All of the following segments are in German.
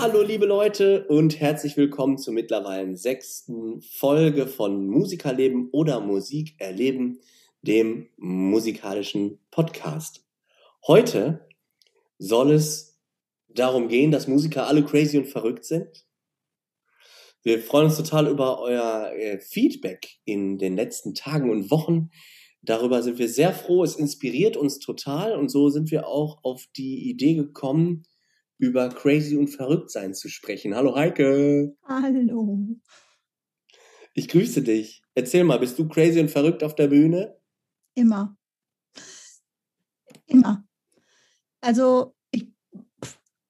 Hallo liebe Leute und herzlich willkommen zur mittlerweile sechsten Folge von Musikerleben oder Musik erleben, dem musikalischen Podcast. Heute soll es darum gehen, dass Musiker alle crazy und verrückt sind. Wir freuen uns total über euer äh, Feedback in den letzten Tagen und Wochen. Darüber sind wir sehr froh. Es inspiriert uns total und so sind wir auch auf die Idee gekommen, über crazy und verrückt sein zu sprechen. Hallo Heike. Hallo. Ich grüße dich. Erzähl mal, bist du crazy und verrückt auf der Bühne? Immer. Immer. Also, ich,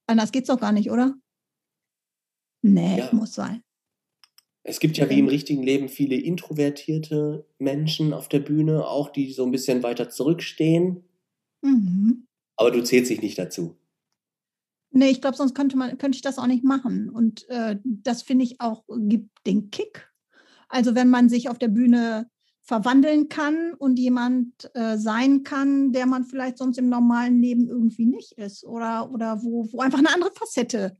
anders geht's doch gar nicht, oder? Nee, ja. muss sein. Es gibt ja wie im richtigen Leben viele introvertierte Menschen auf der Bühne, auch die so ein bisschen weiter zurückstehen. Mhm. Aber du zählst dich nicht dazu. Nee, ich glaube, sonst könnte, man, könnte ich das auch nicht machen. Und äh, das finde ich auch, gibt den Kick. Also wenn man sich auf der Bühne verwandeln kann und jemand äh, sein kann, der man vielleicht sonst im normalen Leben irgendwie nicht ist oder, oder wo, wo einfach eine andere Facette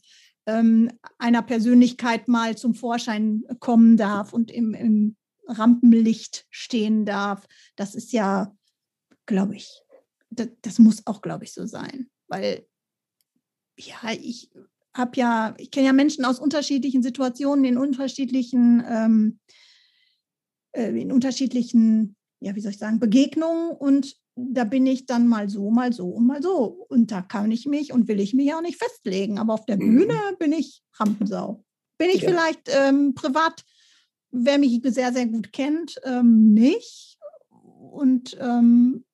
ähm, einer Persönlichkeit mal zum Vorschein kommen darf und im, im Rampenlicht stehen darf. Das ist ja, glaube ich, das, das muss auch, glaube ich, so sein. Weil ja, ich habe ja, ich kenne ja Menschen aus unterschiedlichen Situationen, in unterschiedlichen, ähm, äh, in unterschiedlichen, ja, wie soll ich sagen, Begegnungen und da bin ich dann mal so, mal so und mal so. Und da kann ich mich und will ich mich auch nicht festlegen. Aber auf der mhm. Bühne bin ich Rampensau. Bin ich ja. vielleicht ähm, privat, wer mich sehr, sehr gut kennt, ähm, nicht. Und ähm,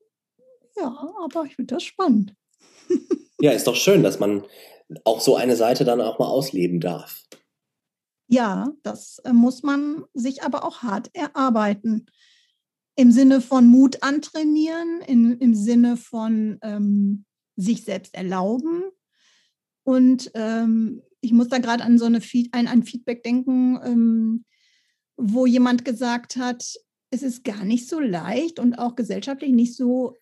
ja, aber ich finde das spannend. Ja, ist doch schön, dass man auch so eine Seite dann auch mal ausleben darf. Ja, das äh, muss man sich aber auch hart erarbeiten. Im Sinne von Mut antrainieren, in, im Sinne von ähm, sich selbst erlauben. Und ähm, ich muss da gerade an so eine Feed, ein, ein Feedback denken, ähm, wo jemand gesagt hat, es ist gar nicht so leicht und auch gesellschaftlich nicht so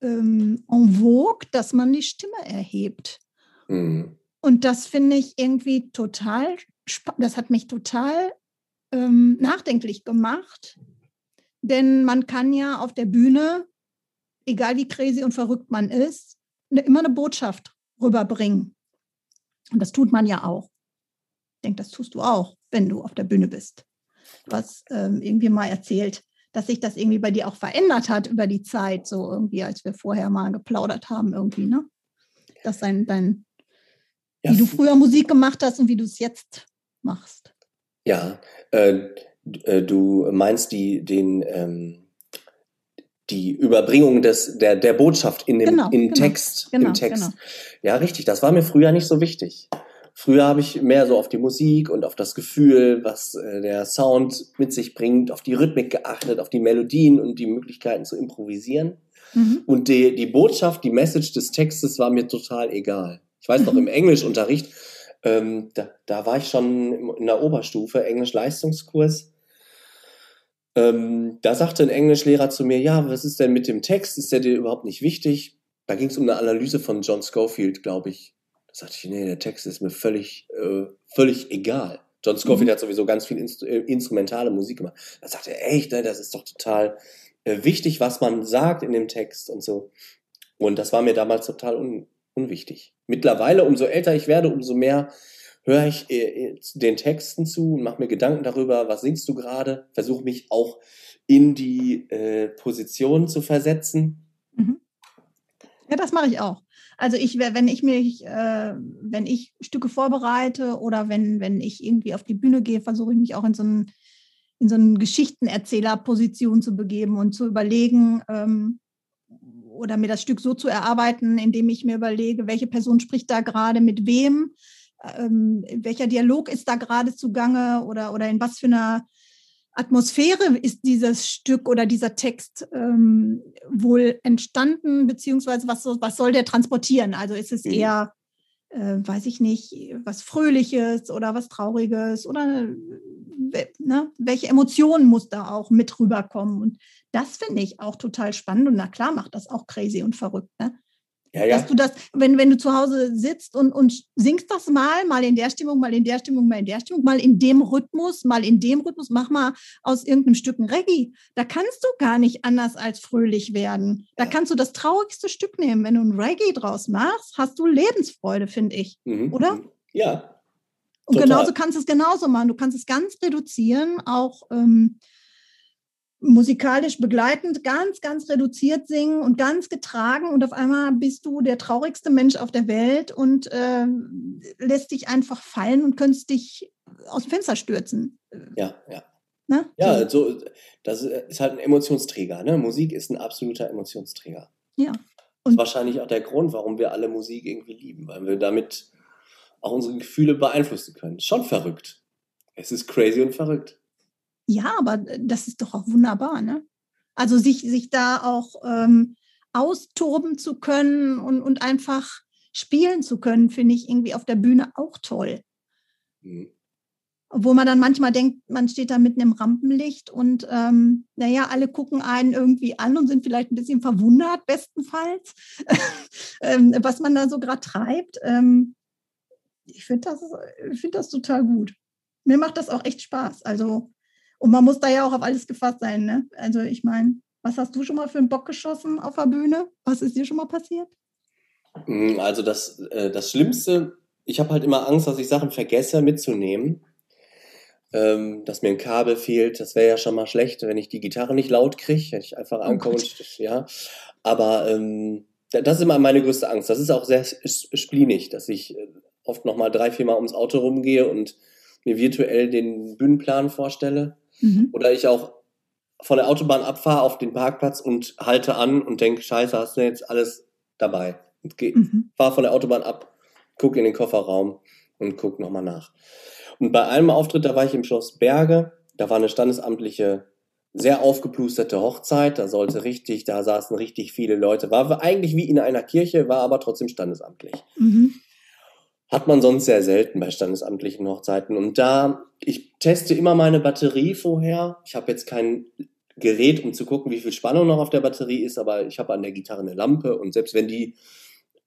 ähm, en vogue, dass man die Stimme erhebt. Mhm. Und das finde ich irgendwie total spannend. Das hat mich total ähm, nachdenklich gemacht. Denn man kann ja auf der Bühne, egal wie crazy und verrückt man ist, ne, immer eine Botschaft rüberbringen. Und das tut man ja auch. Ich denke, das tust du auch, wenn du auf der Bühne bist. Hast ähm, irgendwie mal erzählt, dass sich das irgendwie bei dir auch verändert hat über die Zeit, so irgendwie, als wir vorher mal geplaudert haben, irgendwie, ne? Dass dein, dein ja. wie du früher Musik gemacht hast und wie du es jetzt machst. Ja, äh, äh, du meinst die, den, ähm, die Überbringung des, der, der Botschaft in dem genau, in genau, Text. Genau, im Text. Genau. Ja, richtig. Das war mir früher nicht so wichtig. Früher habe ich mehr so auf die Musik und auf das Gefühl, was äh, der Sound mit sich bringt, auf die Rhythmik geachtet, auf die Melodien und die Möglichkeiten zu improvisieren. Mhm. Und die, die Botschaft, die Message des Textes war mir total egal. Ich weiß noch, im Englischunterricht, ähm, da, da war ich schon in der Oberstufe, Englisch-Leistungskurs. Ähm, da sagte ein Englischlehrer zu mir, ja, was ist denn mit dem Text? Ist der dir überhaupt nicht wichtig? Da ging es um eine Analyse von John Schofield, glaube ich sagte ich, nee, der Text ist mir völlig, äh, völlig egal. John Scofield mhm. hat sowieso ganz viel Inst äh, instrumentale Musik gemacht. Da sagte er, echt, ne, das ist doch total äh, wichtig, was man sagt in dem Text und so. Und das war mir damals total un unwichtig. Mittlerweile, umso älter ich werde, umso mehr höre ich äh, den Texten zu und mache mir Gedanken darüber, was singst du gerade, versuche mich auch in die äh, Position zu versetzen. Ja, das mache ich auch. Also ich, wenn ich mich, äh, wenn ich Stücke vorbereite oder wenn, wenn ich irgendwie auf die Bühne gehe, versuche ich mich auch in so einen, in so eine Geschichtenerzählerposition zu begeben und zu überlegen ähm, oder mir das Stück so zu erarbeiten, indem ich mir überlege, welche Person spricht da gerade mit wem, ähm, welcher Dialog ist da gerade zugange oder, oder in was für einer Atmosphäre ist dieses Stück oder dieser Text ähm, wohl entstanden, beziehungsweise was, was soll der transportieren? Also ist es mhm. eher, äh, weiß ich nicht, was Fröhliches oder was Trauriges oder ne, welche Emotionen muss da auch mit rüberkommen? Und das finde ich auch total spannend und na klar macht das auch crazy und verrückt. Ne? Ja, ja. Dass du das, wenn, wenn du zu Hause sitzt und, und singst das mal, mal in der Stimmung, mal in der Stimmung, mal in der Stimmung, mal in dem Rhythmus, mal in dem Rhythmus, mach mal aus irgendeinem Stück ein Reggae. Da kannst du gar nicht anders als fröhlich werden. Da ja. kannst du das traurigste Stück nehmen. Wenn du ein Reggae draus machst, hast du Lebensfreude, finde ich. Mhm. Oder? Mhm. Ja. Und Total. genauso kannst du es genauso machen. Du kannst es ganz reduzieren, auch ähm, musikalisch begleitend ganz, ganz reduziert singen und ganz getragen und auf einmal bist du der traurigste Mensch auf der Welt und äh, lässt dich einfach fallen und könntest dich aus dem Fenster stürzen. Ja, ja. Na? Ja, so, das ist halt ein Emotionsträger. Ne? Musik ist ein absoluter Emotionsträger. Ja. Und das ist wahrscheinlich auch der Grund, warum wir alle Musik irgendwie lieben, weil wir damit auch unsere Gefühle beeinflussen können. Schon verrückt. Es ist crazy und verrückt. Ja, aber das ist doch auch wunderbar, ne? Also sich, sich da auch ähm, austoben zu können und, und einfach spielen zu können, finde ich irgendwie auf der Bühne auch toll. Mhm. Obwohl man dann manchmal denkt, man steht da mitten im Rampenlicht und ähm, naja, alle gucken einen irgendwie an und sind vielleicht ein bisschen verwundert, bestenfalls, ähm, was man da so gerade treibt. Ähm, ich finde das, find das total gut. Mir macht das auch echt Spaß. Also und man muss da ja auch auf alles gefasst sein. Ne? Also ich meine, was hast du schon mal für einen Bock geschossen auf der Bühne? Was ist dir schon mal passiert? Mm, also das, äh, das Schlimmste, ich habe halt immer Angst, dass ich Sachen vergesse mitzunehmen. Ähm, dass mir ein Kabel fehlt, das wäre ja schon mal schlecht, wenn ich die Gitarre nicht laut kriege, wenn ich einfach oh ankomme. Und, ja. Aber ähm, das ist immer meine größte Angst. Das ist auch sehr splinig, dass ich äh, oft noch mal drei, vier Mal ums Auto rumgehe und mir virtuell den Bühnenplan vorstelle Mhm. Oder ich auch von der Autobahn abfahre auf den Parkplatz und halte an und denke, scheiße, hast du jetzt alles dabei. Und mhm. fahre von der Autobahn ab, gucke in den Kofferraum und gucke nochmal nach. Und bei einem Auftritt, da war ich im Schloss Berge, da war eine standesamtliche, sehr aufgeplusterte Hochzeit, da sollte richtig, da saßen richtig viele Leute, war eigentlich wie in einer Kirche, war aber trotzdem standesamtlich. Mhm. Hat man sonst sehr selten bei standesamtlichen Hochzeiten. Und da, ich teste immer meine Batterie vorher. Ich habe jetzt kein Gerät, um zu gucken, wie viel Spannung noch auf der Batterie ist, aber ich habe an der Gitarre eine Lampe und selbst wenn die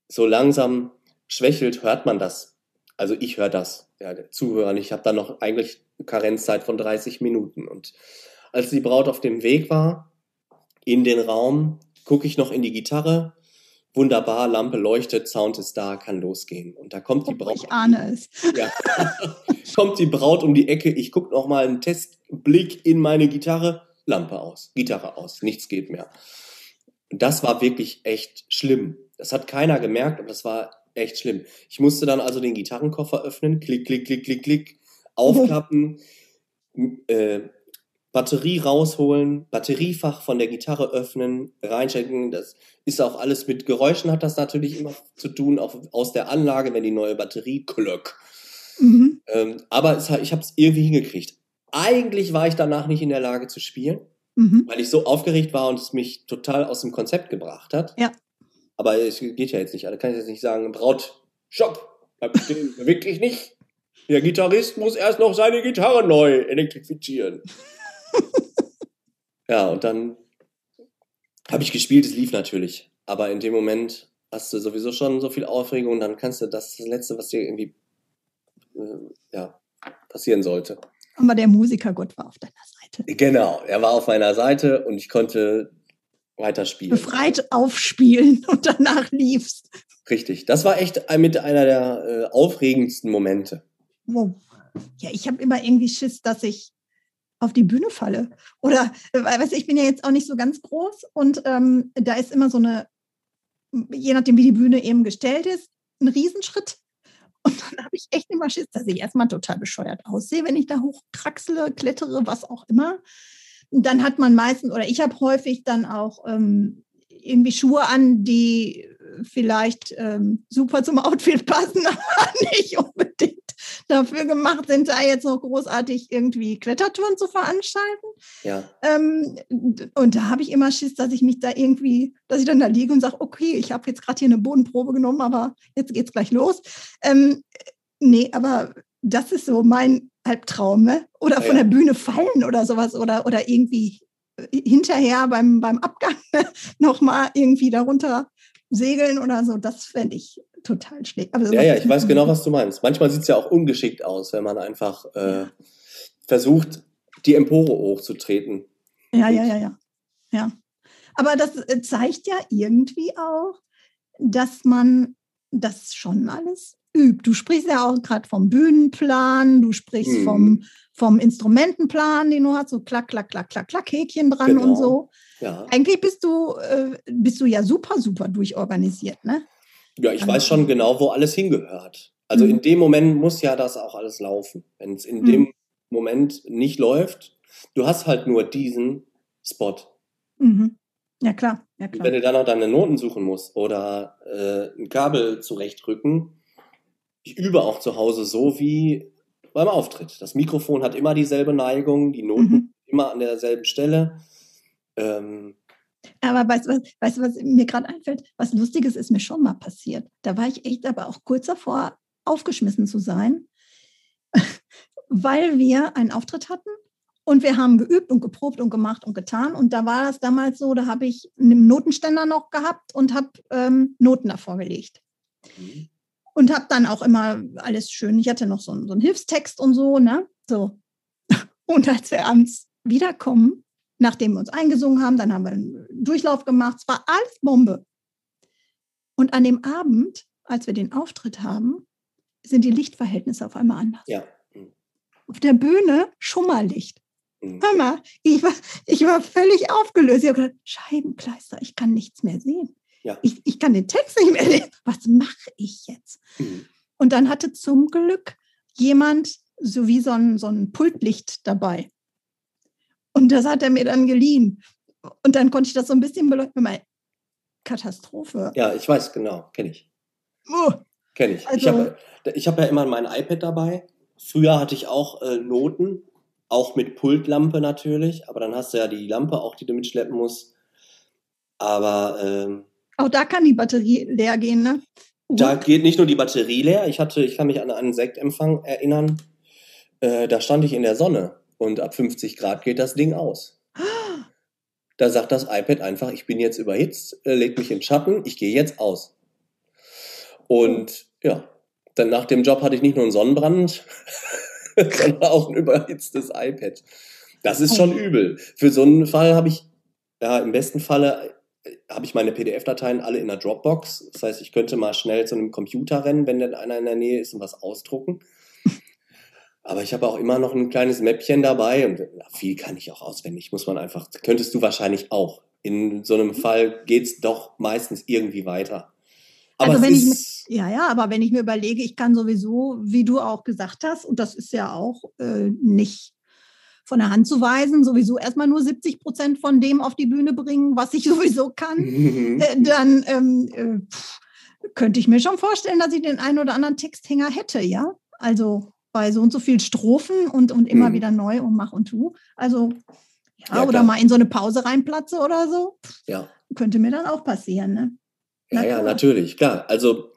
so langsam schwächelt, hört man das. Also ich höre das, ja, der Zuhörer Ich habe da noch eigentlich eine Karenzzeit von 30 Minuten. Und als die Braut auf dem Weg war in den Raum, gucke ich noch in die Gitarre wunderbar, Lampe leuchtet, Sound ist da, kann losgehen. Und da kommt die Braut. Ich ahne es. Ja. kommt die Braut um die Ecke, ich gucke noch mal einen Testblick in meine Gitarre, Lampe aus, Gitarre aus, nichts geht mehr. Und das war wirklich echt schlimm. Das hat keiner gemerkt, aber das war echt schlimm. Ich musste dann also den Gitarrenkoffer öffnen, klick, klick, klick, klick, klick, aufklappen, äh, Batterie rausholen, Batteriefach von der Gitarre öffnen, reinstecken. Das ist auch alles mit Geräuschen hat das natürlich immer zu tun, auch aus der Anlage, wenn die neue Batterie klöck. Mhm. Ähm, aber es, ich habe es irgendwie hingekriegt. Eigentlich war ich danach nicht in der Lage zu spielen, mhm. weil ich so aufgeregt war und es mich total aus dem Konzept gebracht hat. Ja. Aber es geht ja jetzt nicht. Da kann ich jetzt nicht sagen, Braut, stopp, wirklich nicht. Der Gitarrist muss erst noch seine Gitarre neu elektrifizieren. ja, und dann habe ich gespielt, es lief natürlich. Aber in dem Moment hast du sowieso schon so viel Aufregung und dann kannst du das, das Letzte, was dir irgendwie äh, ja, passieren sollte. Aber der Musikergott war auf deiner Seite. Genau, er war auf meiner Seite und ich konnte weiterspielen. Befreit aufspielen und danach lief's. Richtig, das war echt mit einer der äh, aufregendsten Momente. Wow. Ja, ich habe immer irgendwie Schiss, dass ich auf die Bühne falle. Oder, weißt du, ich bin ja jetzt auch nicht so ganz groß und ähm, da ist immer so eine, je nachdem, wie die Bühne eben gestellt ist, ein Riesenschritt. Und dann habe ich echt immer Schiss, dass ich erstmal total bescheuert aussehe, wenn ich da hochkraxele, klettere, was auch immer. Und dann hat man meistens, oder ich habe häufig dann auch ähm, irgendwie Schuhe an, die vielleicht ähm, super zum Outfit passen, aber nicht unbedingt dafür gemacht sind, da jetzt noch großartig irgendwie Klettertouren zu veranstalten. Ja. Ähm, und da habe ich immer Schiss, dass ich mich da irgendwie, dass ich dann da liege und sage, okay, ich habe jetzt gerade hier eine Bodenprobe genommen, aber jetzt geht's gleich los. Ähm, nee, aber das ist so mein Albtraum, ne? Oder Ja, von der Bühne fallen oder sowas oder, oder irgendwie hinterher beim, beim Abgang nochmal irgendwie darunter segeln oder so. Das fände ich total schlecht. Aber Ja, ja, ich weiß genau, was du meinst. Manchmal sieht es ja auch ungeschickt aus, wenn man einfach äh, versucht, die Empore hochzutreten. Ja, ja, ja, ja. Ja. Aber das äh, zeigt ja irgendwie auch, dass man das schon alles übt. Du sprichst ja auch gerade vom Bühnenplan, du sprichst Mhm. vom, vom Instrumentenplan, den du hast, so klack, klack, klack, klack, klack, Häkchen dran Genau. und so. Ja, Eigentlich bist du, äh, bist du ja super, super durchorganisiert, ne? ja ich weiß schon genau, wo alles hingehört. Also Mhm. in dem Moment muss ja das auch alles laufen. Wenn es in Mhm. dem Moment nicht läuft, du hast halt nur diesen Spot. Mhm. Ja, klar, ja, klar. Wenn du dann noch deine Noten suchen musst oder äh, ein Kabel zurechtrücken, ich übe auch zu Hause so wie beim Auftritt. Das Mikrofon hat immer dieselbe Neigung, die Noten Mhm. immer an derselben Stelle. Ähm, Aber weißt du, was, weißt, was mir gerade einfällt? Was Lustiges ist mir schon mal passiert. Da war ich echt aber auch kurz davor, aufgeschmissen zu sein, weil wir einen Auftritt hatten und wir haben geübt und geprobt und gemacht und getan. Und da war das damals so, da habe ich einen Notenständer noch gehabt und habe ähm, Noten davor gelegt. mhm. Und habe dann auch immer alles schön, ich hatte noch so, einen- so einen Hilfstext und so, ne? So. Und als wir abends wiederkommen, nachdem wir uns eingesungen haben, dann haben wir einen Durchlauf gemacht, es war alles Bombe. Und an dem Abend, als wir den Auftritt haben, sind die Lichtverhältnisse auf einmal anders. ja. Auf der Bühne Schummerlicht. Mhm. Hör mal, ich war, ich war völlig aufgelöst. Ich habe gedacht, Scheibenkleister, ich kann nichts mehr sehen. Ja. Ich, ich kann den Text nicht mehr lesen. Was mache ich jetzt? Mhm. Und dann hatte zum Glück jemand so wie so ein, so ein Pultlicht dabei. Und das hat er mir dann geliehen. Und dann konnte ich das so ein bisschen beleuchten. Mal, Katastrophe. Ja, ich weiß, genau, kenne ich. Oh, Kenne ich. ich Also- habe ich hab ja immer mein iPad dabei. Früher hatte ich auch äh, Noten, auch mit Pultlampe natürlich, aber dann hast du ja die Lampe auch, die du mitschleppen musst. Aber ähm, auch da kann die Batterie leer gehen, ne? da geht nicht nur die Batterie leer. Ich hatte, ich kann mich an einen Sektempfang erinnern. Äh, da stand ich in der Sonne und ab 50 Grad geht das Ding aus. Da sagt das iPad einfach, ich bin jetzt überhitzt, äh, leg mich in Schatten, ich gehe jetzt aus. Und ja, dann nach dem Job hatte ich nicht nur einen Sonnenbrand, sondern auch ein überhitztes iPad. Das ist schon Oh. übel. Für so einen Fall habe ich, ja, im besten Falle habe ich meine PDF-Dateien alle in der Dropbox. Das heißt, ich könnte mal schnell zu einem Computer rennen, wenn denn einer in der Nähe ist und was ausdrucken. Aber ich habe auch immer noch ein kleines Mäppchen dabei und na, viel kann ich auch auswendig, muss man einfach, könntest du wahrscheinlich auch. In so einem Fall geht's doch meistens irgendwie weiter. Aber Also es wenn ich ist, Ja, ja, aber wenn ich mir überlege, ich kann sowieso, wie du auch gesagt hast, und das ist ja auch äh, nicht von der Hand zu weisen, sowieso erstmal nur 70 Prozent von dem auf die Bühne bringen, was ich sowieso kann, äh, dann ähm, äh, könnte ich mir schon vorstellen, dass ich den einen oder anderen Texthänger hätte, ja. Also bei so und so viel Strophen und, und immer Mhm. wieder neu und mach und tu. Also, ja, Ja, oder klar. mal in so eine Pause reinplatze oder so, ja. könnte mir dann auch passieren, ne? Ja, Na ja, klar. natürlich, klar. Also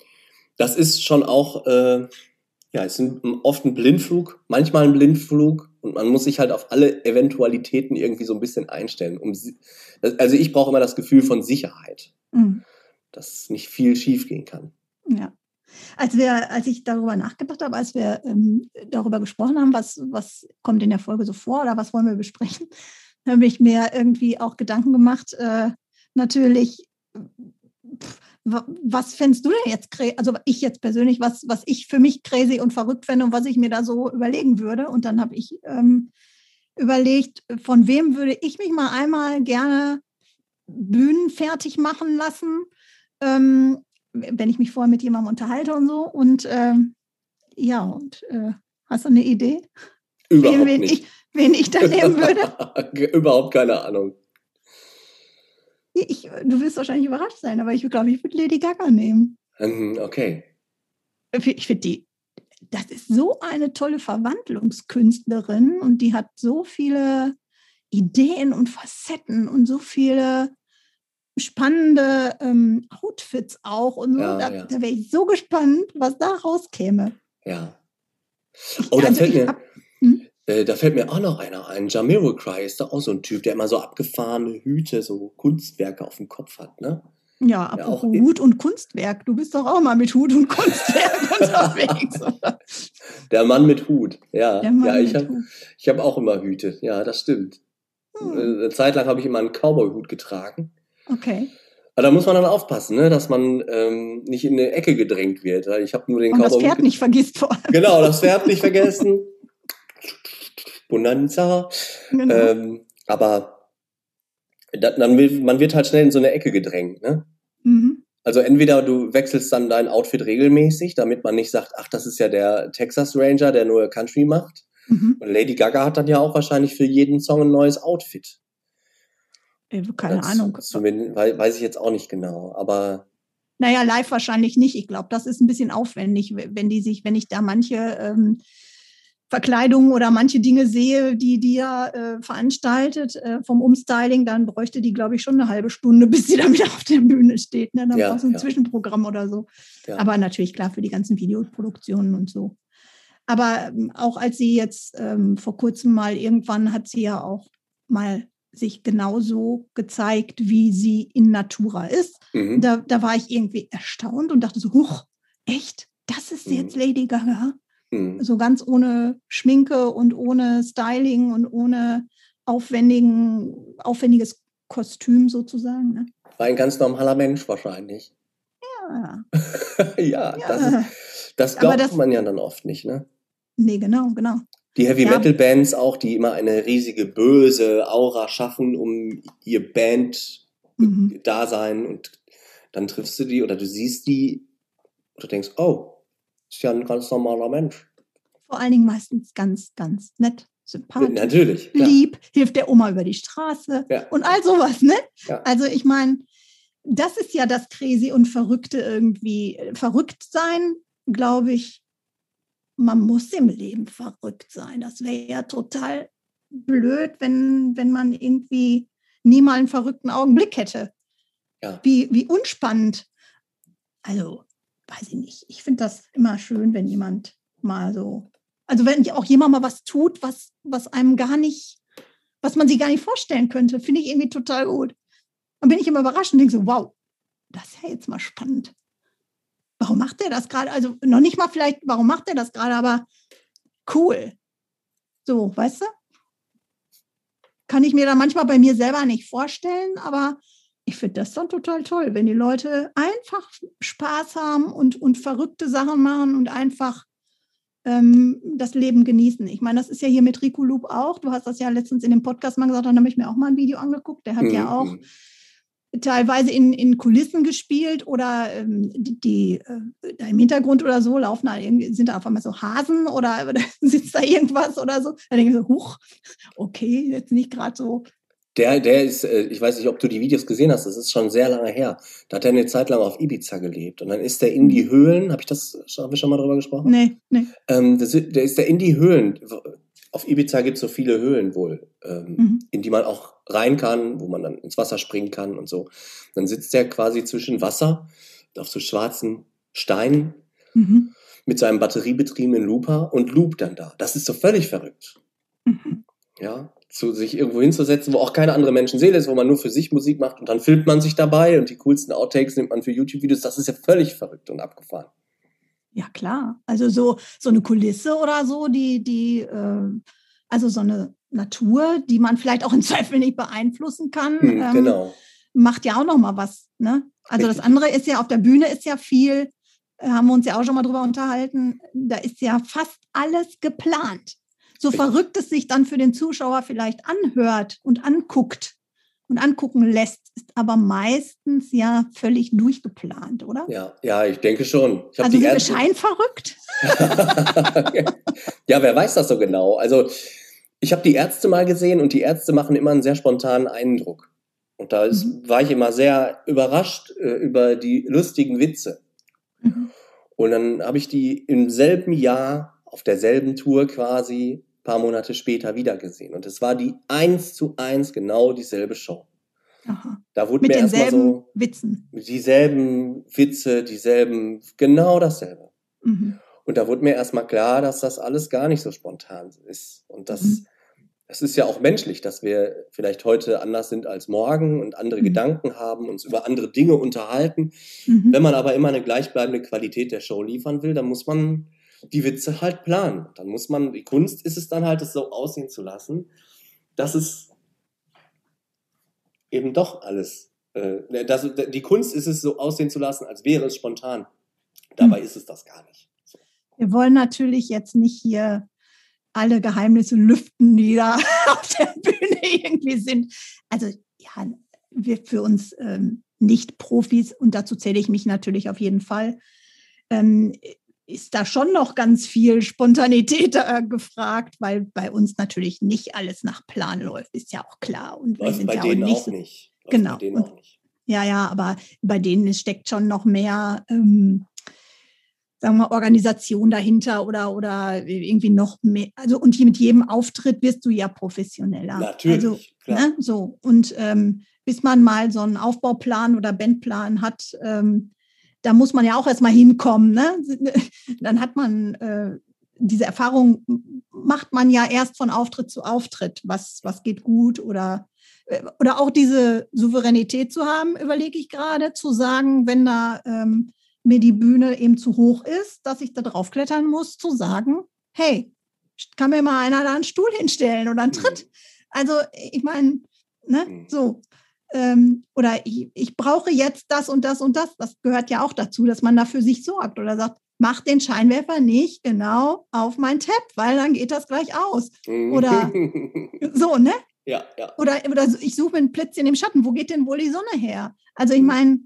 das ist schon auch, äh, ja, es ist ein, oft ein Blindflug, manchmal ein Blindflug und man muss sich halt auf alle Eventualitäten irgendwie so ein bisschen einstellen. Um, also ich brauche immer das Gefühl von Sicherheit, Mhm. dass nicht viel schiefgehen kann. Ja. Als wir, als ich darüber nachgedacht habe, als wir ähm, darüber gesprochen haben, was, was kommt in der Folge so vor oder was wollen wir besprechen, habe ich mir irgendwie auch Gedanken gemacht, äh, natürlich, pff, was fändest du denn jetzt, also ich jetzt persönlich, was, was ich für mich crazy und verrückt fände und was ich mir da so überlegen würde. Und dann habe ich ähm, überlegt, von wem würde ich mich mal einmal gerne bühnenfertig machen lassen, ähm, wenn ich mich vorher mit jemandem unterhalte und so. Und ähm, ja, und äh, hast du eine Idee, Überhaupt wen, wen, nicht. ich, wen ich da nehmen würde? Überhaupt keine Ahnung. Ich, du wirst wahrscheinlich überrascht sein, aber ich glaube, ich würde Lady Gaga nehmen. Mhm, Okay. Ich finde die, das ist so eine tolle Verwandlungskünstlerin und die hat so viele Ideen und Facetten und so viele spannende ähm, Outfits auch und so. Ja, da ja. da wäre ich so gespannt, was da rauskäme. Ja. Oh, da Also fällt ich mir, hab- hm? Äh, da fällt mir auch noch einer ein. Jamiroquai ist doch auch so ein Typ, der immer so abgefahrene Hüte, so Kunstwerke auf dem Kopf hat, ne? Ja, auch apropos in- Hut und Kunstwerk. Du bist doch auch mal mit Hut und Kunstwerk unterwegs. oder? Der Mann mit Hut. Ja, Der Mann ja ich mit habe hab auch immer Hüte. Ja, das stimmt. Hm, Äh, Eine Zeit lang habe ich immer einen Cowboy-Hut getragen. Okay. Aber da muss man dann aufpassen, ne? dass man ähm, nicht in eine Ecke gedrängt wird. Ich habe nur den Und das Cowboy-Hut Pferd nicht vergisst vor allem. Genau, das Pferd nicht vergessen. Bonanza. Genau. Ähm, aber da, dann will, man wird halt schnell in so eine Ecke gedrängt. Ne? mhm. Also entweder du wechselst dann dein Outfit regelmäßig, damit man nicht sagt, ach, das ist ja der Texas Ranger, der nur Country macht. Mhm. Und Lady Gaga hat dann ja auch wahrscheinlich für jeden Song ein neues Outfit. Äh, Keine Das- Ahnung. Zumindest, wei- weiß ich jetzt auch nicht genau. Aber Naja, live wahrscheinlich nicht. Ich glaube, das ist ein bisschen aufwendig, wenn die sich, wenn ich da manche ähm, Verkleidungen oder manche Dinge sehe, die die ja äh, veranstaltet äh, vom Umstyling, dann bräuchte die, glaube ich, schon eine halbe Stunde, bis sie dann wieder auf der Bühne steht. Ne? Dann Ja, brauchst du ein ja. Zwischenprogramm oder so. Ja. Aber natürlich klar für die ganzen Videoproduktionen und so. Aber ähm, auch als sie jetzt ähm, vor kurzem mal irgendwann hat sie ja auch mal sich genauso gezeigt, wie sie in Natura ist. mhm. Da, da war ich irgendwie erstaunt und dachte so, huch, echt? Das ist Mhm. jetzt Lady Gaga? Mhm. So ganz ohne Schminke und ohne Styling und ohne aufwendigen, aufwendiges Kostüm sozusagen. Ne? war ein ganz normaler Mensch wahrscheinlich. Ja. ja, Ja. das, ist, das glaubt das- man ja dann oft nicht. Ne? Nee, genau, genau. Die Heavy. Metal Bands auch, die immer eine riesige böse Aura schaffen, um ihr Band Mhm. Und dann triffst du die oder du siehst die und du denkst, oh, ist ja ein ganz normaler Mensch. Vor allen Dingen meistens ganz, ganz nett, sympathisch, Natürlich. Klar. lieb, hilft der Oma über die Straße Ja. und all sowas, ne? Ja. Also ich meine, das ist ja das Crazy und Verrückte irgendwie. Verrückt sein, glaube ich, man muss im Leben verrückt sein. Das wäre ja total blöd, wenn, wenn man irgendwie nie mal einen verrückten Augenblick hätte. Ja. Wie, wie unspannend. Also, weiß ich nicht. Ich finde das immer schön, wenn jemand mal so, also wenn auch jemand mal was tut, was, was einem gar nicht, was man sich gar nicht vorstellen könnte, finde ich irgendwie total gut. Dann bin ich immer überrascht und denke so, wow, das ist ja jetzt mal spannend. Warum macht er das gerade? Also noch nicht mal vielleicht, warum macht er das gerade, aber cool. So, weißt du? Kann ich mir dann manchmal bei mir selber nicht vorstellen, aber ich finde das dann total toll, wenn die Leute einfach Spaß haben und, und verrückte Sachen machen und einfach ähm, das Leben genießen. Ich meine, das ist ja hier mit Rico Loop auch. Du hast das ja letztens in dem Podcast mal gesagt, dann habe ich mir auch mal ein Video angeguckt. Der hat ja auch Mhm. teilweise in, in Kulissen gespielt oder ähm, die, die äh, da im Hintergrund oder so laufen da irgendwie, sind da auf einmal so Hasen oder, oder sitzt da irgendwas oder so. Da denke ich so, huch, okay, jetzt nicht gerade so. Der, der ist, äh, ich weiß nicht, ob du die Videos gesehen hast, das ist schon sehr lange her. Da hat er eine Zeit lang auf Ibiza gelebt und dann ist er in die Höhlen, habe ich das, haben wir schon mal drüber gesprochen? Nee, nee. Ähm, das, der ist der in die Höhlen. Auf Ibiza gibt es so viele Höhlen wohl, ähm, Mhm. in die man auch rein kann, wo man dann ins Wasser springen kann und so. Dann sitzt der quasi zwischen Wasser auf so schwarzen Steinen Mhm. mit seinem batteriebetriebenen Looper und loopt dann da. Das ist so völlig verrückt. Mhm. Ja, zu sich irgendwo hinzusetzen, wo auch keine andere Menschenseele ist, wo man nur für sich Musik macht und dann filmt man sich dabei und die coolsten Outtakes nimmt man für YouTube-Videos. Das ist ja völlig verrückt und abgefahren. Ja, klar. Also so, so eine Kulisse oder so, die, die, äh, also so eine Natur, die man vielleicht auch im Zweifel nicht beeinflussen kann, Hm, ähm, genau. macht ja auch noch mal was. Ne? Also das Richtig. andere ist ja, auf der Bühne ist ja viel, äh, haben wir uns ja auch schon mal drüber unterhalten, da ist ja fast alles geplant. So verrückt es sich dann für den Zuschauer vielleicht anhört und anguckt und angucken lässt, ist aber meistens ja völlig durchgeplant, oder? Ja, ja, ich denke schon. Ich also die sind wir scheinverrückt? ja, wer weiß das so genau? Also, ich habe die Ärzte mal gesehen und die Ärzte machen immer einen sehr spontanen Eindruck. Und da ist, Mhm. war ich immer sehr überrascht äh, über die lustigen Witze. Mhm. Und dann habe ich die im selben Jahr, auf derselben Tour quasi, paar Monate später wiedergesehen. Und es war die eins zu eins genau dieselbe Show. Aha. Da wurde Mit mir erstmal so Witzen. dieselben Witze, dieselben, genau dasselbe. Mhm. Und da wurde mir erstmal klar, dass das alles gar nicht so spontan ist. Und das, Mhm. es ist ja auch menschlich, dass wir vielleicht heute anders sind als morgen und andere Mhm. Gedanken haben, uns über andere Dinge unterhalten. Mhm. Wenn man aber immer eine gleichbleibende Qualität der Show liefern will, dann muss man die Witze halt planen. Dann muss man, die Kunst ist es dann halt, es so aussehen zu lassen, dass es eben doch alles, äh, dass, die Kunst ist es so aussehen zu lassen, als wäre es spontan. Dabei ist es das gar nicht. So. Wir wollen natürlich jetzt nicht hier alle Geheimnisse lüften, die da auf der Bühne irgendwie sind. Also ja, wir für uns ähm, Nicht-Profis, und dazu zähle ich mich natürlich auf jeden Fall, ähm, ist da schon noch ganz viel Spontanität äh, gefragt, weil bei uns natürlich nicht alles nach Plan läuft, ist ja auch klar. Und wir sind bei ja denen auch nicht auch nicht. Genau. Bei denen Und- auch nicht. ja, ja, aber bei denen steckt schon noch mehr, ähm, sagen wir, Organisation dahinter oder, oder irgendwie noch mehr. Also, und mit jedem Auftritt wirst du ja professioneller. Natürlich, Also, klar. ne, so. Und ähm, bis man mal so einen Aufbauplan oder Bandplan hat, ähm, da muss man ja auch erstmal hinkommen. Ne? Dann hat man äh, diese Erfahrung, macht man ja erst von Auftritt zu Auftritt. Was, was geht gut oder äh, oder auch diese Souveränität zu haben, überlege ich gerade, zu sagen, wenn da ähm, mir die Bühne eben zu hoch ist, dass ich da drauf klettern muss, zu sagen, hey, kann mir mal einer da einen Stuhl hinstellen oder einen Tritt. Also ich meine, ne, Mhm. so. Ähm, oder ich, ich brauche jetzt das und das und das. Das gehört ja auch dazu, dass man da für sich sorgt oder sagt, mach den Scheinwerfer nicht genau auf mein Tab, weil dann geht das gleich aus. Oder- So, ne? ja, ja. Oder, oder ich suche ein Plätzchen im Schatten. Wo geht denn wohl die Sonne her? Also ich Mhm. meine,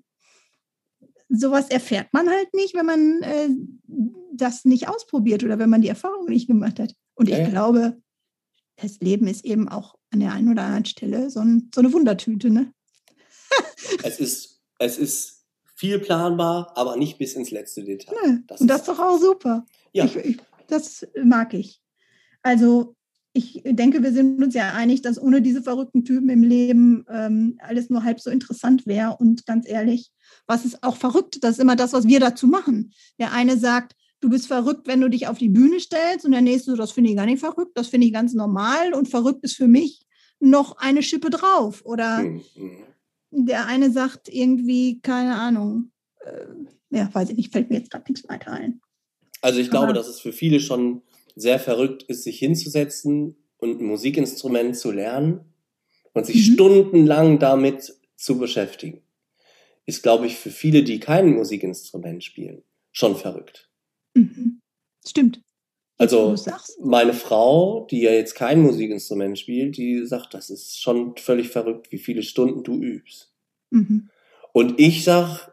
sowas erfährt man halt nicht, wenn man äh, das nicht ausprobiert oder wenn man die Erfahrung nicht gemacht hat. Und ich ja. glaube, das Leben ist eben auch an der einen oder anderen Stelle so, ein, so eine Wundertüte. Ne? Es ist, es ist viel planbar, aber nicht bis ins letzte Detail. Ja, Das und das ist doch auch super. Ja, Ich, ich, das mag ich. Also ich denke, wir sind uns ja einig, dass ohne diese verrückten Typen im Leben ähm, alles nur halb so interessant wäre. Und ganz ehrlich, was ist auch verrückt? Das ist immer das, was wir dazu machen. Der eine sagt, du bist verrückt, wenn du dich auf die Bühne stellst. Und der nächste, das finde ich gar nicht verrückt, das finde ich ganz normal. Und verrückt ist für mich noch eine Schippe drauf. Oder Hm, hm. Der eine sagt irgendwie, keine Ahnung, äh, ja, weiß ich nicht, fällt mir jetzt gerade nichts weiter ein. Also ich glaube, Aber- dass es für viele schon sehr verrückt ist, sich hinzusetzen und ein Musikinstrument zu lernen und sich Mhm. stundenlang damit zu beschäftigen. Ist, glaube ich, für viele, die kein Musikinstrument spielen, schon verrückt. Mhm. Stimmt. Jetzt, Also meine Frau, die ja jetzt kein Musikinstrument spielt, die sagt, das ist schon völlig verrückt, wie viele Stunden du übst. Mhm. Und ich sag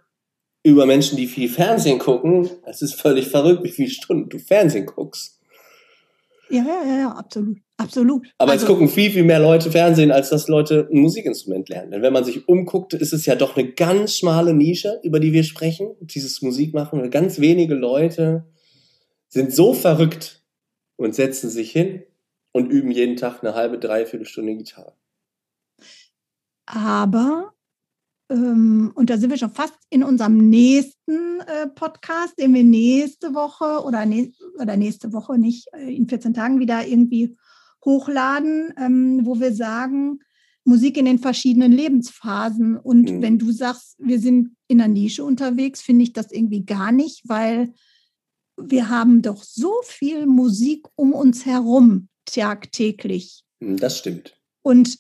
über Menschen, die viel Fernsehen gucken, es ist völlig verrückt, wie viele Stunden du Fernsehen guckst. Ja, ja, ja, ja, absolut. Absolut. Aber also, es gucken viel, viel mehr Leute Fernsehen, als dass Leute ein Musikinstrument lernen. Denn wenn man sich umguckt, ist es ja doch eine ganz schmale Nische, über die wir sprechen, dieses Musikmachen. Ganz wenige Leute sind so verrückt und setzen sich hin und üben jeden Tag eine halbe, dreiviertel Stunde Gitarre. Aber, ähm, und da sind wir schon fast in unserem nächsten äh, Podcast, den wir nächste Woche oder, nä oder nächste Woche nicht, äh, in 14 Tagen wieder irgendwie hochladen, ähm, wo wir sagen, Musik in den verschiedenen Lebensphasen. Und Mhm. wenn du sagst, wir sind in der Nische unterwegs, finde ich das irgendwie gar nicht, weil wir haben doch so viel Musik um uns herum tagtäglich. Hm, Das stimmt. Und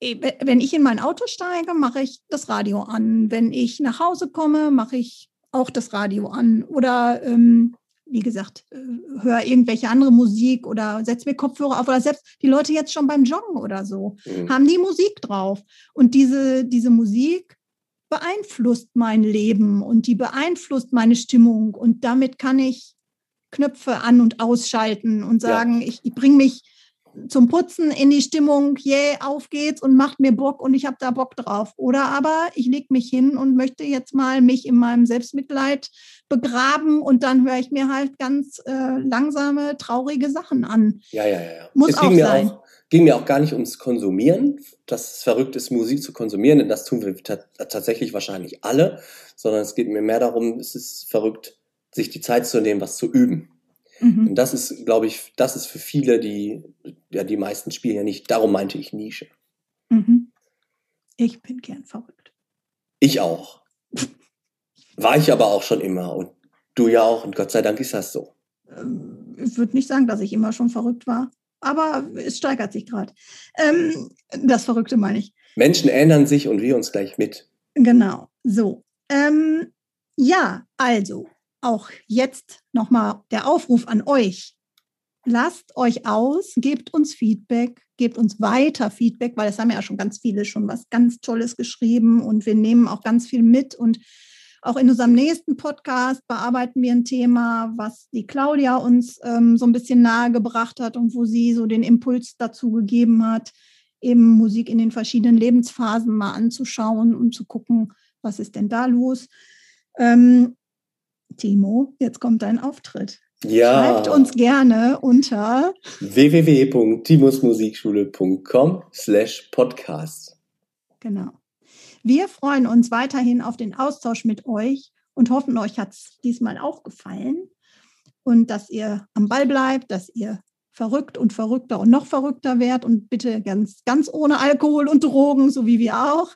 äh, wenn ich in mein Auto steige, mache ich das Radio an. Wenn ich nach Hause komme, mache ich auch das Radio an. Oder ähm, wie gesagt, äh, höre irgendwelche andere Musik oder setze mir Kopfhörer auf. Oder selbst die Leute jetzt schon beim Joggen oder so, Hm. haben die Musik drauf. Und diese, diese Musik beeinflusst mein Leben und die beeinflusst meine Stimmung. Und damit kann ich Knöpfe an- und ausschalten und Ja. sagen, ich, ich bringe mich zum Putzen in die Stimmung, yeah, auf geht's und macht mir Bock und ich habe da Bock drauf. Oder aber ich lege mich hin und möchte jetzt mal mich in meinem Selbstmitleid begraben und dann höre ich mir halt ganz äh, langsame, traurige Sachen an. Ja, ja, ja. Muss es auch ging mir sein. Auch, ging mir auch gar nicht ums Konsumieren, dass es verrückt ist, Musik zu konsumieren, denn das tun wir ta tatsächlich wahrscheinlich alle, sondern es geht mir mehr darum, es ist verrückt, sich die Zeit zu nehmen, was zu üben. Mhm. Und das ist, glaube ich, das ist für viele, die, ja, die meisten spielen ja nicht, darum meinte ich Nische. Mhm. Ich bin gern verrückt. Ich auch. War ich aber auch schon immer und du ja auch und Gott sei Dank ist das so. Ähm, Ich würde nicht sagen, dass ich immer schon verrückt war, aber es steigert sich gerade. Ähm, das Verrückte meine ich. Menschen ändern sich und wir uns gleich mit. Genau, so. Ähm, ja, also auch jetzt nochmal der Aufruf an euch. Lasst euch aus, gebt uns Feedback, gebt uns weiter Feedback, weil es haben ja schon ganz viele schon was ganz Tolles geschrieben und wir nehmen auch ganz viel mit. Und auch in unserem nächsten Podcast bearbeiten wir ein Thema, was die Claudia uns ähm, so ein bisschen nahegebracht hat und wo sie so den Impuls dazu gegeben hat, eben Musik in den verschiedenen Lebensphasen mal anzuschauen und zu gucken, was ist denn da los. Ähm, Timo, jetzt kommt dein Auftritt. Ja. Schreibt uns gerne unter www.timusmusikschule.com slash podcast. Genau. Wir freuen uns weiterhin auf den Austausch mit euch und hoffen, euch hat es diesmal auch gefallen und dass ihr am Ball bleibt, dass ihr verrückt und verrückter und noch verrückter werdet und bitte ganz, ganz ohne Alkohol und Drogen, so wie wir auch.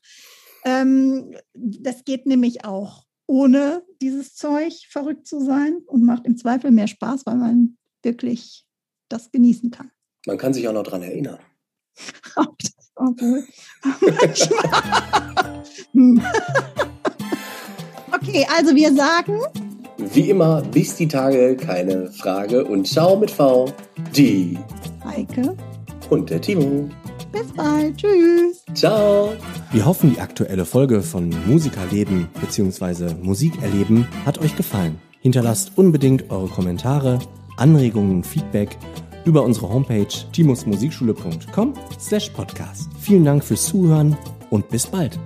Ähm, das geht nämlich auch ohne dieses Zeug verrückt zu sein und macht im Zweifel mehr Spaß, weil man wirklich das genießen kann. Man kann sich auch noch dran erinnern. Okay, also wir sagen, Wie immer, bis die Tage, keine Frage. Und ciao mit V, die Heike, und der Timo. Bis bald. Tschüss. Ciao. Wir hoffen, die aktuelle Folge von Musikerleben bzw. Musikerleben hat euch gefallen. Hinterlasst unbedingt eure Kommentare, Anregungen, Feedback über unsere Homepage timusmusikschule.com slash podcast. Vielen Dank fürs Zuhören und bis bald.